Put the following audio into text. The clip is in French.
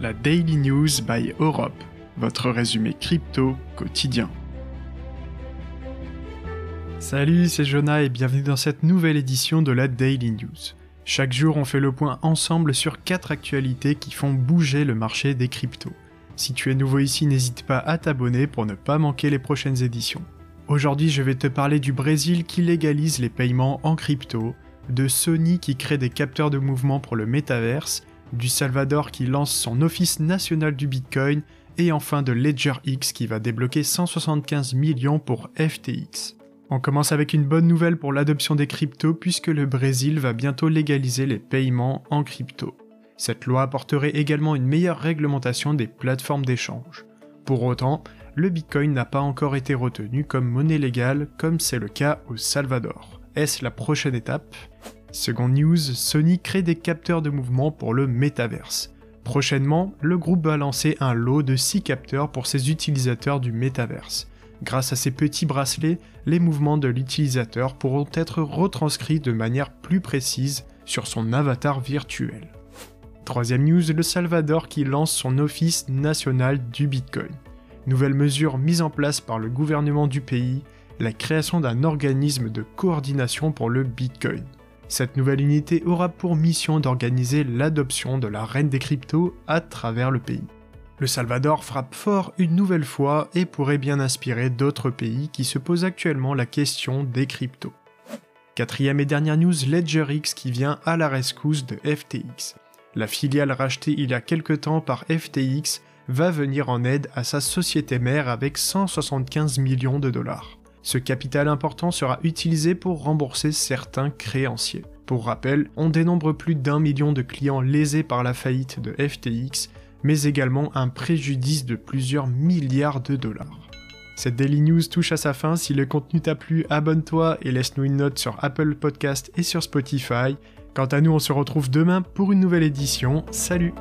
la Daily News by Europe, votre résumé crypto quotidien. Salut, c'est Jonah et bienvenue dans cette nouvelle édition de la Daily News. Chaque jour, on fait le point ensemble sur 4 actualités qui font bouger le marché des cryptos. Si tu es nouveau ici, n'hésite pas à t'abonner pour ne pas manquer les prochaines éditions. Aujourd'hui, je vais te parler du Brésil qui légalise les paiements en crypto, de Sony qui crée des capteurs de mouvement pour le métaverse, du Salvador qui lance son office national du Bitcoin, et enfin de Ledger X qui va débloquer 175 millions pour FTX. On commence avec une bonne nouvelle pour l'adoption des cryptos puisque le Brésil va bientôt légaliser les paiements en crypto. Cette loi apporterait également une meilleure réglementation des plateformes d'échange. Pour autant, le Bitcoin n'a pas encore été retenu comme monnaie légale comme c'est le cas au Salvador. Est-ce la prochaine étape? Seconde news, Sony crée des capteurs de mouvement pour le métaverse. Prochainement, le groupe va lancer un lot de 6 capteurs pour ses utilisateurs du métaverse. Grâce à ces petits bracelets, les mouvements de l'utilisateur pourront être retranscrits de manière plus précise sur son avatar virtuel. Troisième news, le Salvador qui lance son office national du Bitcoin. Nouvelle mesure mise en place par le gouvernement du pays, la création d'un organisme de coordination pour le Bitcoin. Cette nouvelle unité aura pour mission d'organiser l'adoption de la reine des cryptos à travers le pays. Le Salvador frappe fort une nouvelle fois et pourrait bien inspirer d'autres pays qui se posent actuellement la question des cryptos. Quatrième et dernière news, LedgerX qui vient à la rescousse de FTX. La filiale rachetée il y a quelque temps par FTX va venir en aide à sa société mère avec 175 millions de dollars. Ce capital important sera utilisé pour rembourser certains créanciers. Pour rappel, on dénombre plus d'un million de clients lésés par la faillite de FTX, mais également un préjudice de plusieurs milliards de dollars. Cette Daily News touche à sa fin, si le contenu t'a plu, abonne-toi et laisse-nous une note sur Apple Podcast et sur Spotify. Quant à nous, on se retrouve demain pour une nouvelle édition. Salut